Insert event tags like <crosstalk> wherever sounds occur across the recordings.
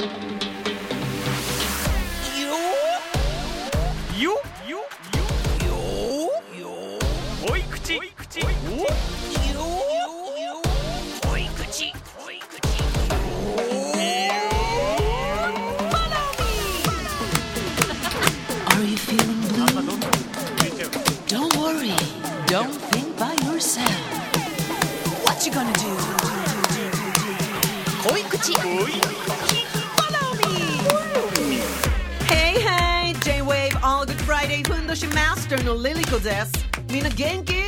よしマスターの LiLiCo です。みんな元気？へ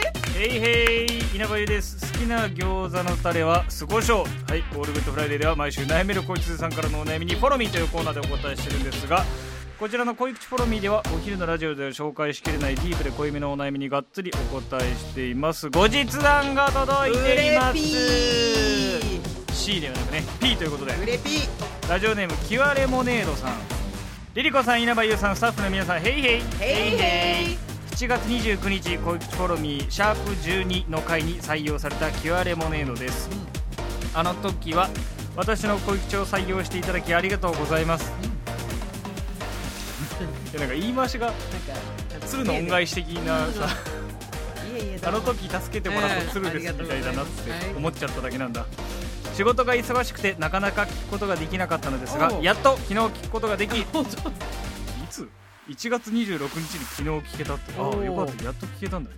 いへい稲葉優です。好きな餃子のタレは酢胡椒はい ALL GOOD FRIDAY では毎週悩める子羊さんからのお悩みに Follow Me というコーナーでお答えしてるんですがこちらの濃い口 Follow Me ではお昼のラジオでは紹介しきれないディープで濃いめのお悩みにがっつりお答えしています。後日談が届いています。C ではなくね P ということで。うれぴラジオネームキワレモネードさんリリコさん稲葉優さんスタッフの皆さんヘイヘイ。ヘイヘイ。7月29日恋口フォロミーシャープ12の回に採用されたキュアレモネードです、あの時は私の恋口を採用していただきありがとうございます、いやなんか言い回しが鶴の恩返し的なさ。あの時助けてもらった鶴ですみたいだなって思っちゃっただけなんだ仕事が忙しくてなかなか聞くことができなかったのですがおう。やっと昨日聞くことができ <laughs> いつ？1月26日に昨日聞けたって。ああよかった。やっと聞けたんだね。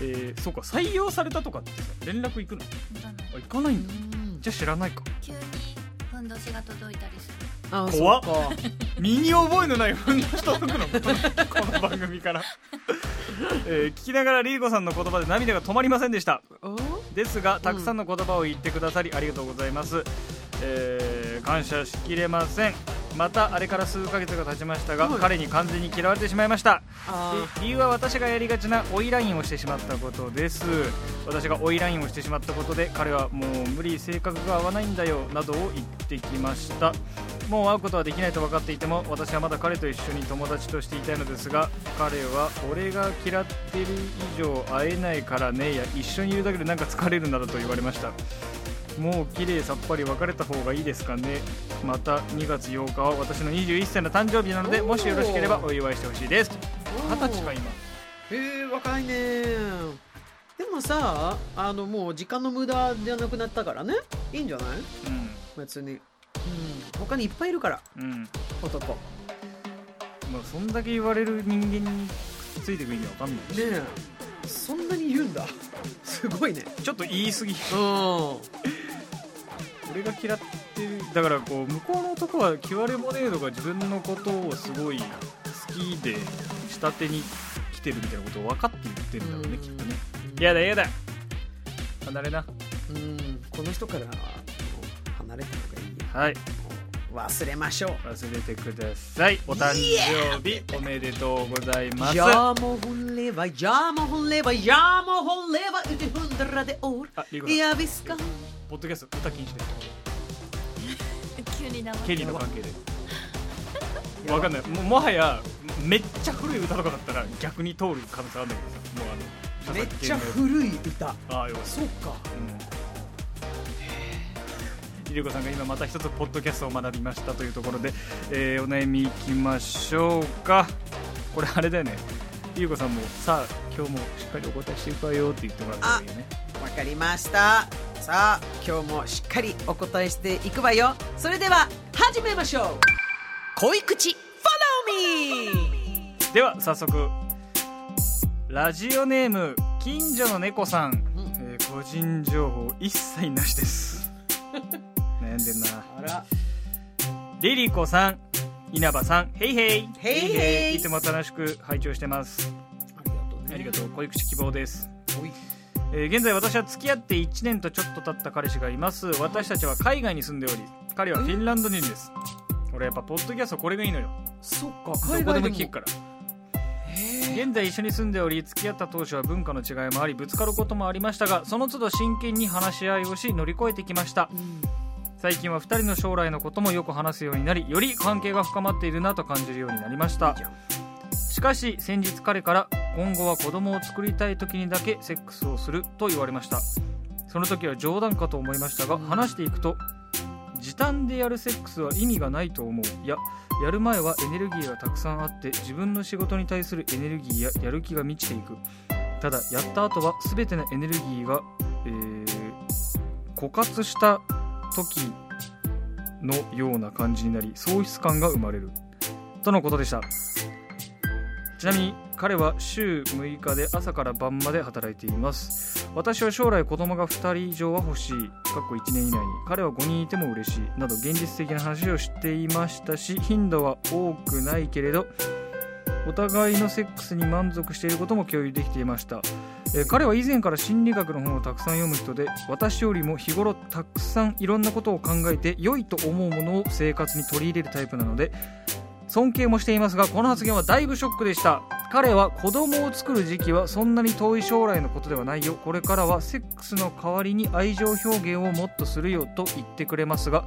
えー、そうか。採用されたとかってさ連絡行くの？あ行かないんだ。じゃあ知らないか。急にふんどしが届いたりする。あ怖っ。そか。身に覚えのないふんどし届くのこの番組から、えー聞きながらリーコさんの言葉で涙が止まりませんでした。お？ですがたくさんの言葉を言ってくださりありがとうございます、えー感謝しきれませんまたあれから数ヶ月が経ちましたが、はい彼に完全に嫌われてしまいました。理由は私がやりがちな追いラインをしてしまったことです。私が追いラインをしてしまったことで彼はもう無理性格が合わないんだよなどを言ってきました。もう会うことはできないと分かっていても私はまだ彼と一緒に友達としていたいのですが彼は俺が嫌ってる以上会えないからねや一緒にいるだけでなんか疲れるなどと言われました。もう綺麗さっぱり別れた方がいいですかねまた2月8日は私の21歳の誕生日なのでもしよろしければお祝いしてほしいです。お二十歳か今。へえ若いね。でもさあのもう時間の無駄じゃなくなったからね。いいんじゃない？別に、うん、他にいっぱいいるから。うん。うん男。ねまあそんだけ言われる人間についてくる意味わかんないし。え。そんなに言うんだ。<laughs> すごいね。ちょっと言い過ぎ。うん。<laughs> 俺が嫌ってるだからこう向こうの男はキュアレモネードが自分のことをすごい好きで下手に来てるみたいなことを分かって言ってるんだろうねうん。きっとね。やだやだ。離れな。うんこの人から離れた方がいいよ。はい。忘れましょう。忘れてください。お誕生日おめでとうございます。hundrade år あリーゴさん Ja visst ska hon ポッドキャスト歌禁止で。急に生ケリーの関係で。わかんない。ももはやめっちゃ古い歌とかだったら逆に通る可能性あるんだけどさもうあのめっちゃ古い歌。ああよそうか。うん。リリコさんが今また一つポッドキャストを学びましたというところで、えーお悩みいきましょうか。これあれだよね。リリコさんもさあ今日もしっかりお答えしていくわよって言ってもらったらいいよね。わかりましたさあ今日もしっかりお答えしていくわよ。それでは始めましょう。恋口 Follow me では早速ラジオネーム近所の猫さん、えー個人情報一切なしです。<laughs> 悩んでんな。あら。リリコさん稲葉さんヘイヘイ。ヘイヘイ。いつも楽しく拝聴してます。ありがとうね。ありがとう。恋口希望ですえー現在私は付き合って1年とちょっと経った彼氏がいます。私たちは海外に住んでおり彼はフィンランド人です。俺やっぱポッドキャストこれがいいのよ。そっかどこでもも。聞くから。へ現在一緒に住んでおり付き合った当初は文化の違いもありぶつかることもありましたがその都度真剣に話し合いをし乗り越えてきました。えうん。最近は2人の将来のこともよく話すようになりより関係が深まっているなと感じるようになりましたしかし先日彼から今後は子供を作りたい時にだけセックスをすると言われました。その時は冗談かと思いましたが話していくと時短でやるセックスは意味がないと思う。いややる前はエネルギーがたくさんあって自分の仕事に対するエネルギーややる気が満ちていく。ただやった後は全てのエネルギーが、えー、枯渇した時のような感じになり喪失感が生まれる。とのことでしたちなみに彼は週6日で朝から晩まで働いています。私は将来子供が2人以上は欲しい。かっこ1年以内に。彼は5人いても嬉しい。など現実的な話をしていましたし頻度は多くないけれどお互いのセックスに満足していることも共有できていました、彼は以前から心理学の本をたくさん読む人で私よりも日頃たくさんいろんなことを考えて良いと思うものを生活に取り入れるタイプなので尊敬もしていますがこの発言はだいぶショックでした。彼は子供を作る時期はそんなに遠い将来のことではないよ。これからはセックスの代わりに愛情表現をもっとするよと言ってくれますが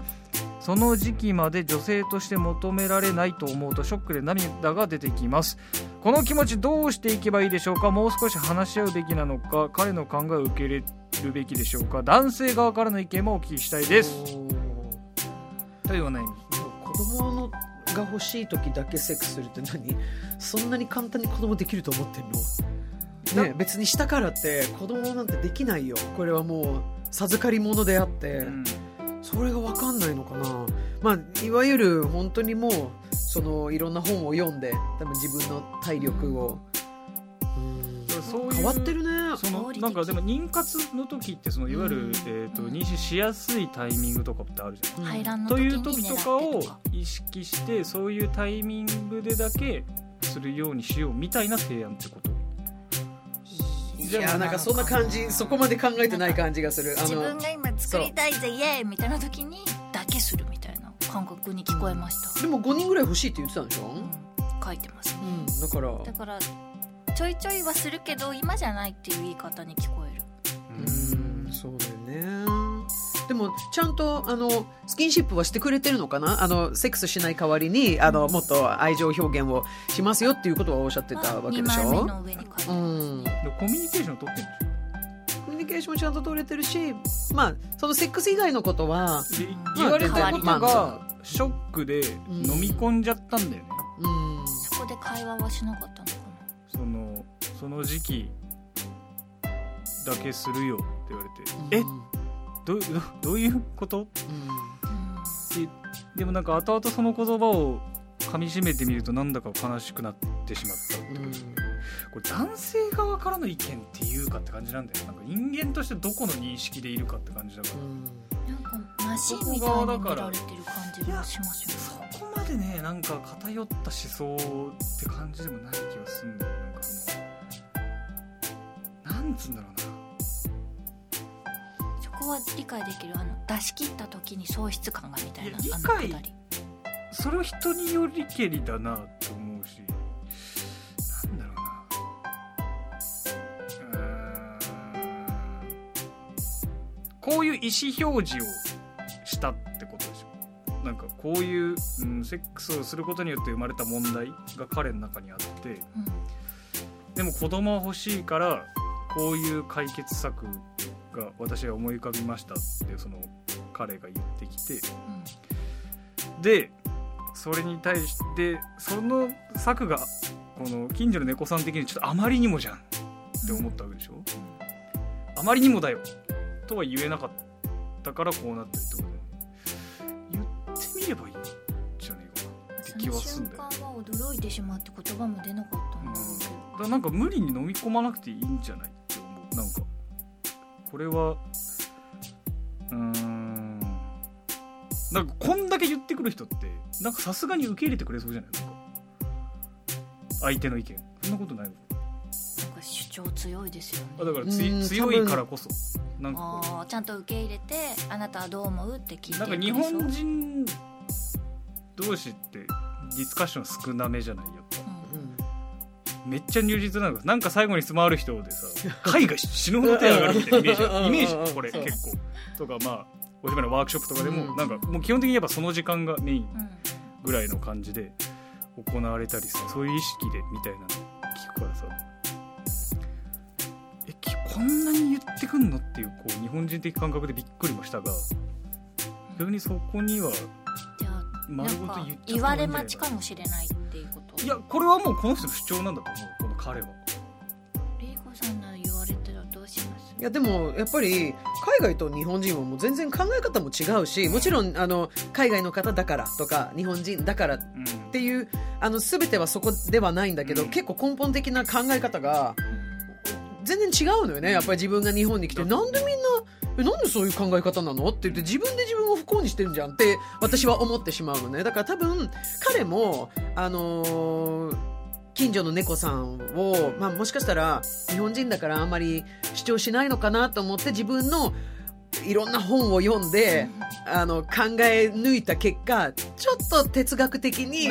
その時期まで女性として求められないと思うとショックで涙が出てきます。この気持ちどうしていけばいいでしょうか？もう少し話し合うべきなのか？彼の考えを受け入れるべきでしょうか？男性側からの意見もお聞きしたいです。というお悩み子供のが欲しい時だけセックスするって何？そんなに簡単に子供できると思ってんの？ね。別にしたからって子供なんてできないよ。これはもう授かり物であって、うん、それが分かんないのかな？まあいわゆる本当にもうそのいろんな本を読んで多分自分の体力を、そう変わってるね。そのなんかでも妊活の時ってそのいわゆる、えー、と妊娠しやすいタイミングとかってあるじゃん、という時とかを意識してそういうタイミングでだけするようにしようみたいな提案ってこと？いやなんかそんな感じそこまで考えてない感じがする。自分が今作りたいぜイエーイみたいな時にだけするみたいな感覚に聞こえました。でも5人ぐらい欲しいって言ってたんでしょ、うん、書いてますね、うん、だから。だからちょいちょいはするけど今じゃないっていう言い方に聞こえる。うん。そうだよね。でもちゃんとあのスキンシップはしてくれてるのかな？あのセックスしない代わりにあのもっと愛情表現をしますよっていうことはおっしゃってたわけでしょ、まうん、コミュニケーション取ってるんでしょコミュニケーションもちゃんと取れてるし、まあ、そのセックス以外のことは、言われたことがショックで飲み込んじゃったんだよね、うん、そこで会話はしなかったの？その時期だけするよって言われて、うん、え？どどどういうこと、うん、でもなんか後々その言葉を噛みしめてみるとなんだか悲しくなってしまったってことですね、これ男性側からの意見っていうかって感じなんだよなんか人間としてどこの認識でいるかって感じだから、うん、なんかマシンみたいに見られてる感じがしますよね。そこまでねなんか偏った思想って感じでもない気がするんだよななんつうんだろうな。そこは理解できるあの出し切った時に喪失感がみたいな理解それは人によりけりだなと思うし。なんだろうな。こういう意思表示をしたってことでしょ。なんかこういう、うん、セックスをすることによって生まれた問題が彼の中にあって、うん、でも子供は欲しいからこういう解決策が私が思い浮かびましたってその彼が言ってきて、うん、でそれに対してその策がこの近所の猫さん的にちょっとあまりにもじゃんって思ったわけでしょ、うん、あまりにもだよとは言えなかったからこうなってるってことで言ってみればいいんじゃねえかなって気はすんだよ瞬間は驚いてしまって言葉も出なかったんだけど、うん、だなんか無理に飲み込まなくていいんじゃない？なんかこれはうーんなんかこんだけ言ってくる人ってなんかさすがに受け入れてくれそうじゃない？なんか相手の意見。そんなことないの？なんか主張強いですよね。あだからつ強いからこそ。なんかちゃんと受け入れてあなたはどう思う？って聞いてなんか日本人同士ってディスカッション少なめじゃない？やっぱ、うん、めっちゃ入実なのなんか最後に質問ある人でさ <laughs> 海外死ぬほど手上がるみたいなイメージイメージこれ結構。とかまあお芝居のワークショップとかでも、なんかもう基本的にやっぱその時間がメインぐらいの感じで行われたりさそういう意識でみたいなの聞くからさ。えこんなに言ってくんのっていうこう日本人的感覚でびっくりもしたが逆にそこには丸ごと言っちゃった言われ待ちかもしれないっていうこと？いやこれはもうこの人の主張なんだと思うこの彼は。リーコさんなら言われたらどうします？いやでもやっぱり海外と日本人はもう全然考え方も違うしもちろんあの海外の方だからとか日本人だからっうん。ていうあの全てはそこではないんだけど、うん。結構根本的な考え方が全然違うのよねやっぱり自分が日本に来て。なんでみんなえなんでそういう考え方なの？って言って自分で自分を不幸にしてるじゃんって私は思ってしまうのね。だから多分彼もあのー近所の猫さんを、まあ、もしかしたら日本人だからあんまり主張しないのかなと思って自分のいろんな本を読んであの考え抜いた結果ちょっと哲学的に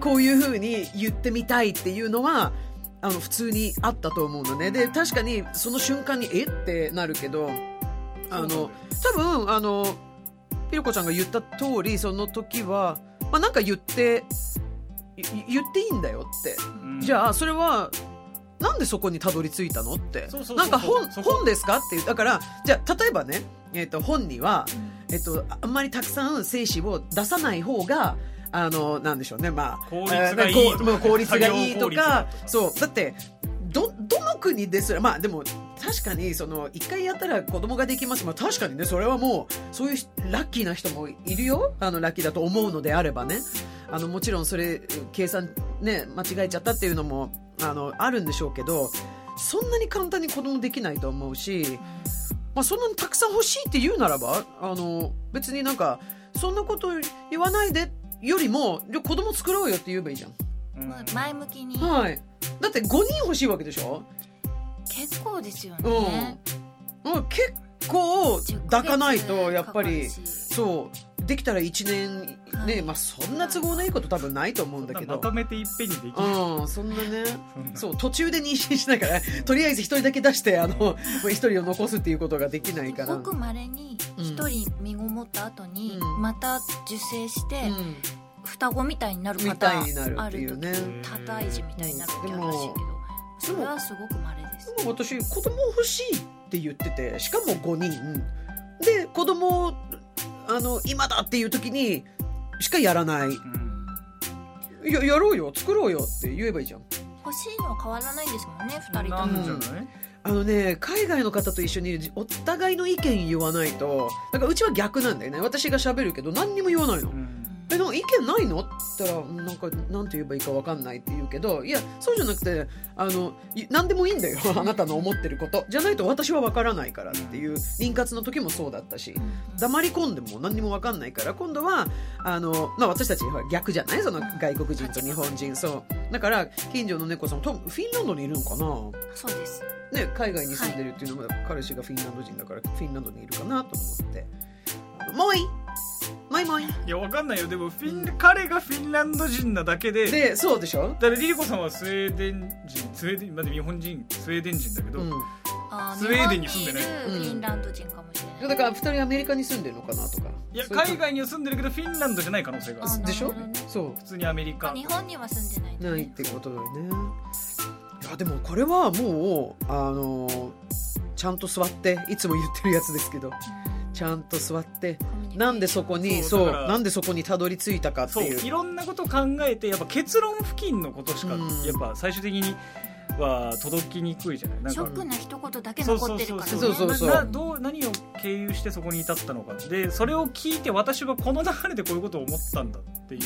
こういうふうに言ってみたいっていうのはあの普通にあったと思うのね。で確かにその瞬間にえ？ってなるけどあの多分あのひろこちゃんが言った通りその時は、まあ、なんか言ってい言っていいんだよって。うん。じゃあそれはなんでそこにたどり着いたのって。なんか本本ですか？ってだからじゃあ例えばね、えっと本には、えっとあんまりたくさん精子を出さない方があのなんでしょうねまあ効率がいいえーこうもう効率がいいとかと。かそう。だってどどの国ですらまあでも確かにその一回やったら子供ができます、まあ、確かにねそれはもうそういう人ラッキーな人もいるよ。あのラッキーだと思うのであればね。あのもちろんそれ計算ね間違えちゃったっていうのもあのあるんでしょうけどそんなに簡単に子供できないと思うし、まあ、そんなにたくさん欲しいって言うならばあの別になんかそんなこと言わないでよりもじゃあ子供作ろうよって言えばいいじゃん。前向きに。はい。だって5人欲しいわけでしょ結構ですようん。ね、。うん、結構10ヶ抱月かないとやっぱりそう。できたら1年ね、はい。まあそんな都合のいいこと多分ないと思うんだけど。まとめていっぺんにできないうんそんなね。そんな。そう途中で妊娠しないから <laughs> とりあえず1人だけ出してあの1人を残すっていうことができないから。ごくまれに一人身ごもった後にうん。また受精してうん。双子みたいになるみ方たいになるあるっていうね。時多胎児みたいになる時あるらしいけど。それはすごくまれですでも私子供欲しいって言っててしかも5人。で子供をあの今だっていう時にしかやらない。うん。いややろうよ。作ろうよって言えばいいじゃん。欲しいのは変わらないんですもんね二人とも。なんじゃない？あのね海外の方と一緒にお互いの意見言わないとだからうちは逆なんだよね。私が喋るけど何にも言わないの。うんえなんか意見ないの？って言ったらうんなんかなんて言えばいいか分かんないって言うけどいやそうじゃなくてあのい何でもいいんだよ <laughs> あなたの思ってること。じゃないと私は分からないからっていう妊活の時もそうだったし黙り込んでも何にも分かんないから今度はあの、まあ、私たち逆じゃない？その外国人と日本人そう。だから近所の猫さん多分フィンランドにいるのかな？そうです。ね、海外に住んでるっていうのも、彼氏がフィンランド人だからフィンランドにいるかなと思ってもういいもいもいいやわかんないよ。でもフィン彼がフィンランド人なだけででそうでしょ、だからリリコさんはスウェーデン人。スウェーデンまだ日本人スウェーデン人だけど、うん、あスウェーデンに住んでない日本にいるフィンランド人かもしれない。だから2人アメリカに住んでるのかなとか。いやそういう。海外には住んでるけどフィンランドじゃない可能性がああるでしょ。なるほどねそ普通にアメリカ。あ日本には住んでないんだね。うないってことだよね。いやでもこれはもうあのちゃんと座っていつも言ってるやつですけどちゃんと座ってなんでそこにそうなんでそこにたどり着いたかっていう。いろんなこと考えてやっぱ結論付近のことしか、うん。やっぱ最終的には届きにくいじゃない？ショックな一言だけ残ってるからね。そうそうどう何を経由してそこに至ったのかでそれを聞いて私はこの流れでこういうことを思ったんだっていう、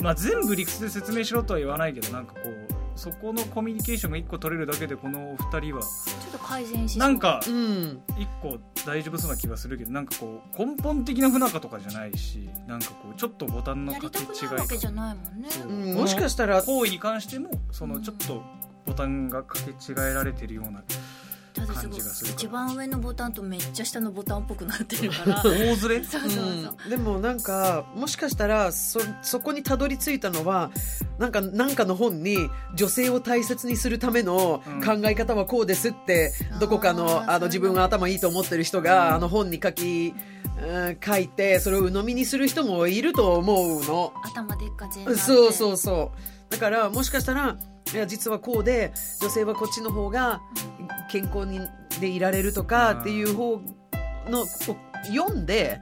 まあ、全部理屈で説明しろとは言わないけどなんかこうそこのコミュニケーションが1個取れるだけでこのお二人は。ちょっと改善しそう。なんかうん。1個大丈夫そうな気がするけどなんかこう根本的な不仲とかじゃないしなんかこうちょっとボタンのやり掛け違いたくないわけじゃないもんねもしかしたら行為に関してもそのちょっとボタンが掛け違えられてるようなただすごい感じがするから一番上のボタンとめっちゃ下のボタンっぽくなってるから。<laughs> 大ずれそうそうそう、うん、でもなんかもしかしたらそそこにたどり着いたのはなんかなんかの本に女性を大切にするためのうん。考え方はこうですって、あーどこかのあの自分が頭いいと思ってる人が、あの本に書き、うん書いてそれを鵜呑みにする人もいると思うの。頭でっか全そうそううそうだからもしかしたらいや実はこうで女性はこっちの方が健康にでいられるとかっていう方の読んで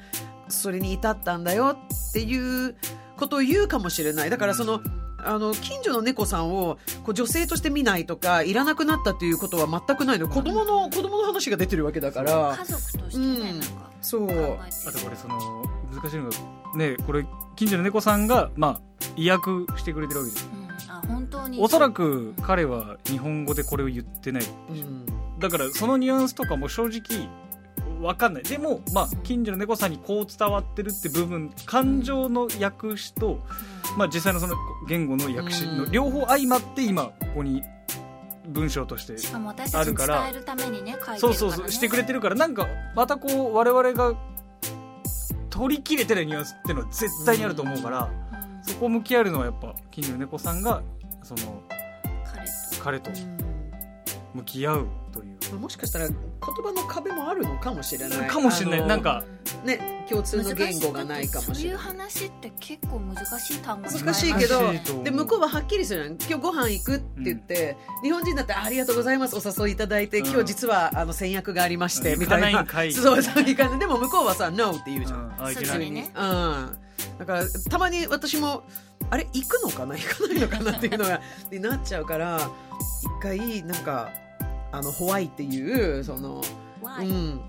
それに至ったんだよっていうことを言うかもしれない。だからそのあの近所の猫さんをこう女性として見ないとかいらなくなったっていうことは全くないの。子供の子供の話が出てるわけだから。家族としてね、うんなん。かそう。あとこれその難しいのがねこれ近所の猫さんがまあ意訳してくれてるわけです。ようん、あ本当に。おそらく彼は日本語でこれを言ってない。うん。だからそのニュアンスとかも正直わかんない。でもまあ近所の猫さんにこう伝わってるって部分感情の訳詞と、まあ、実際のその言語の訳詞のうん。両方相まって今ここに文章としてしかも私たちに伝えるためにね書いてるから、ね、そうそうそうしてくれてるから。なんかまたこう我々が取り切れてないニュアンスっていうのは絶対にあると思うから、うんそこ向き合えるのはやっぱ近所の猫さんがその彼と。彼と向き合うという、まあもしかしたら言葉の壁もあるのかもしれない。かもしれない。なんかね共通の言語がないかもそうい。うしれない話って結構難しい単語難しいけどで向こうははっきりするの今日ご飯行くって言って、日本人だってありがとうございますお誘いいただいて、うん。今日実はあの先約がありまして、うんみたいな。行かないんかい。そうそう行かないでも向こうはさ No って言うじゃん、うん。あい。け普通にないねうんだからたまに私もあれ行くのかな行かないのかなっていうのがになっちゃうから一回なんかあのホワイっていうその？うん、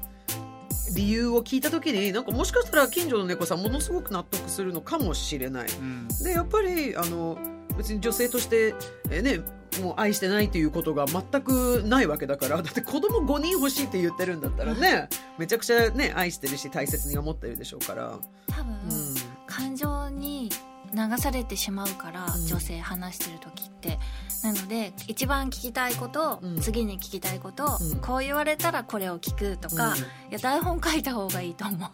理由を聞いた時になんかもしかしたら近所の猫さんものすごく納得するのかもしれない。うんでやっぱりあの別に女性として、えねもう愛してないということが全くないわけだからだって子供5人欲しいって言ってるんだったらねめちゃくちゃね愛してるし大切に思ってるでしょうから、多分、流されてしまうから、うん。女性話してる時って。なので一番聞きたいこと、うん。次に聞きたいこと、うん。こう言われたらこれを聞くとか、いや台本書いた方がいいと思う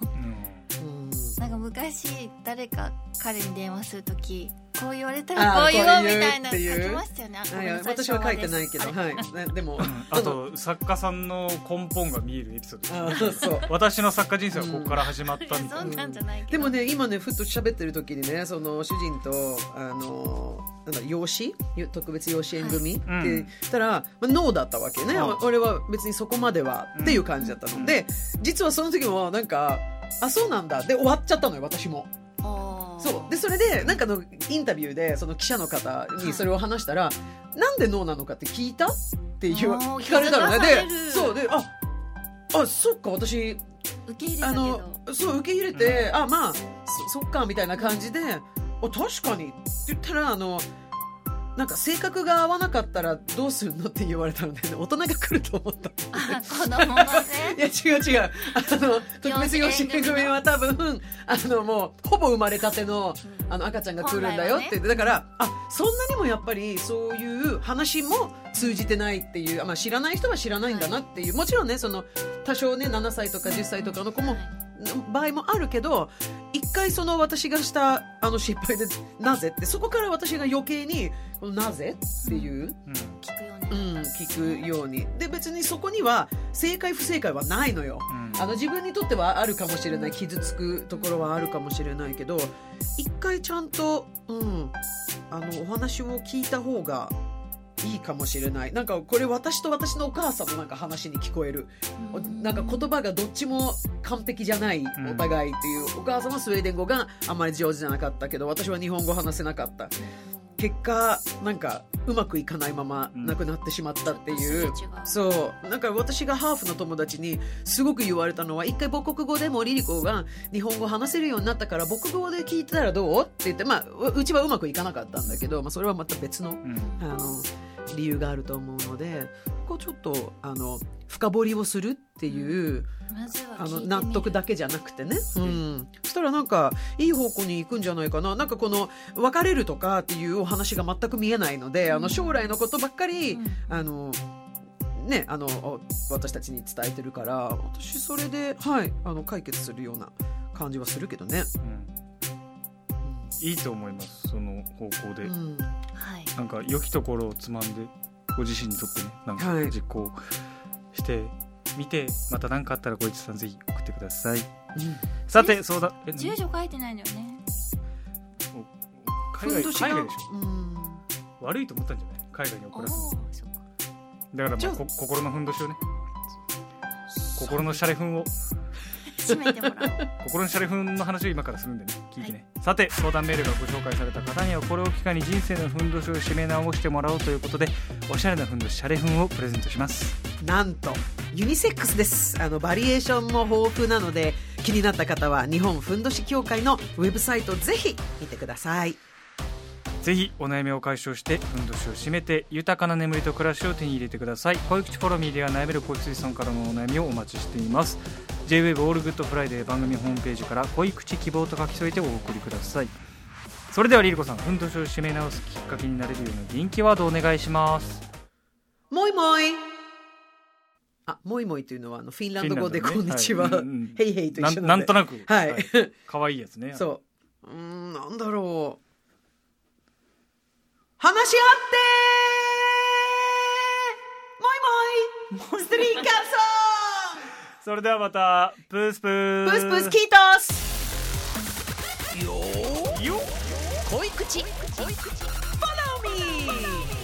昔誰か彼に電話する時こう言われたらこう言おうみたいな書きましたよね。はい私は書いてないけど、はい。です、ねでも、あと作家さんの根本が見えるエピソード <laughs> あそうそう。私の作家人生はここから始まったみたいな。そん。なん。じゃないけでどもね今ねふっと喋ってる時にねその主人とあのなんだ養子？特別養子縁組？ってはい言ったら、まあ、ノーだったわけね、うん。俺は別にそこまではっていう感じだったの。で、実はその時もなんかあそうなんだ。で終わっちゃったのよ私も。そう。でそれでなんかのインタビューでその記者の方にそれを話したら、なんでノーなのかって聞いたって言う聞かれたのね。でそう。でああそっか私受け入れあのどそう受け入れて、あまあそそっかみたいな感じであ確かにって言ったらあのなんか性格が合わなかったらどうするのって言われたので、大人が来ると思った。あ子供のね。<laughs> いや違う違う。あの特別養子縁組は多分あのもうほぼ生まれたてのあの赤ちゃんが来るんだよって言って、だからあそんなにもやっぱりそういう話も通じてないっていう、まあ、知らない人は知らないんだなっていう。もちろんねその多少ね7歳とか10歳とかの子もはい場合もあるけど一回その私がしたあの失敗でなぜってそこから私が余計にこのなぜっていう、うん。聞くよね、うん、聞くように。で別にそこには正解不正解はないのよ。うん。あの自分にとってはあるかもしれない傷つくところはあるかもしれないけど一回ちゃんと、うん、あのお話を聞いた方がいいかもしれない。なんかこれ私と私のお母さんのなんか話に聞こえる。おなんか言葉がどっちも完璧じゃないん。お互いっていう、お母さんはスウェーデン語があんまり上手じゃなかったけど私は日本語話せなかった。結果なんかうまくいかないまま亡くなってしまったっていう、そう。なんか私がハーフの友達にすごく言われたのは一回母国語でもリリコが日本語話せるようになったから母国語で聞いてたらどう？って言ってまあううちはうまくいかなかったんだけど、まあ、それはまた別のうん。あの理由があると思うのでこうちょっとあの深掘りをするっていう、まずはあの納得だけじゃなくてね、うん、そしたらなんかいい方向に行くんじゃないかな。なんかこの別れるとかっていうお話が全く見えないので、あの将来のことばっかり、うん。あのね、あのお私たちに伝えてるから私それで、はい、あの解決するような感じはするけどね。うん。いいと思います。その方向で、うんはい。なんか良きところをつまんでご自身にとってねなんかはい。実行してみて、また何かあったら小市さんぜひ送ってください。さてそうだえ住所書いてないんだよね。海外海外でしょ？うん。悪いと思ったんじゃない？海外にお送らすのおーそっか。だからまあこ心のふんどしをね。心のシャレふんを締めてもらおう。心のシャレフンの話を今からするんでね聞いてね、さて相談メールがご紹介された方にはこれを機会に人生のふんどしを締め直してもらおうということでおしゃれなふんどしシャレフンをプレゼントします。なんとユニセックスです。あのバリエーションも豊富なので気になった方は日本ふんどし協会のウェブサイトぜひ見てくださいぜひお悩みを解消してふんどしを締めて豊かな眠りと暮らしを手に入れてください。濃い口 Follow Me では悩める子羊さんからのお悩みをお待ちしています。JWAVE オールグッドフライデー番組ホームページから濃い口希望と書き添えてお送りください。それでは LiLiCo さんふんどしを締め直すきっかけになれるような元気ワードお願いします。もいもい。あもいもいというのはあのフィンランド語でこんにちは、はい。うんうん。ヘイヘイと一な緒なんとなく。はい、可愛いやつね。<laughs> そう。うーんなんだろう話し合ってもいもい。ストリーカーそれではまたプースプー。ソンプースプースキートス。よ恋口。恋口。Follow me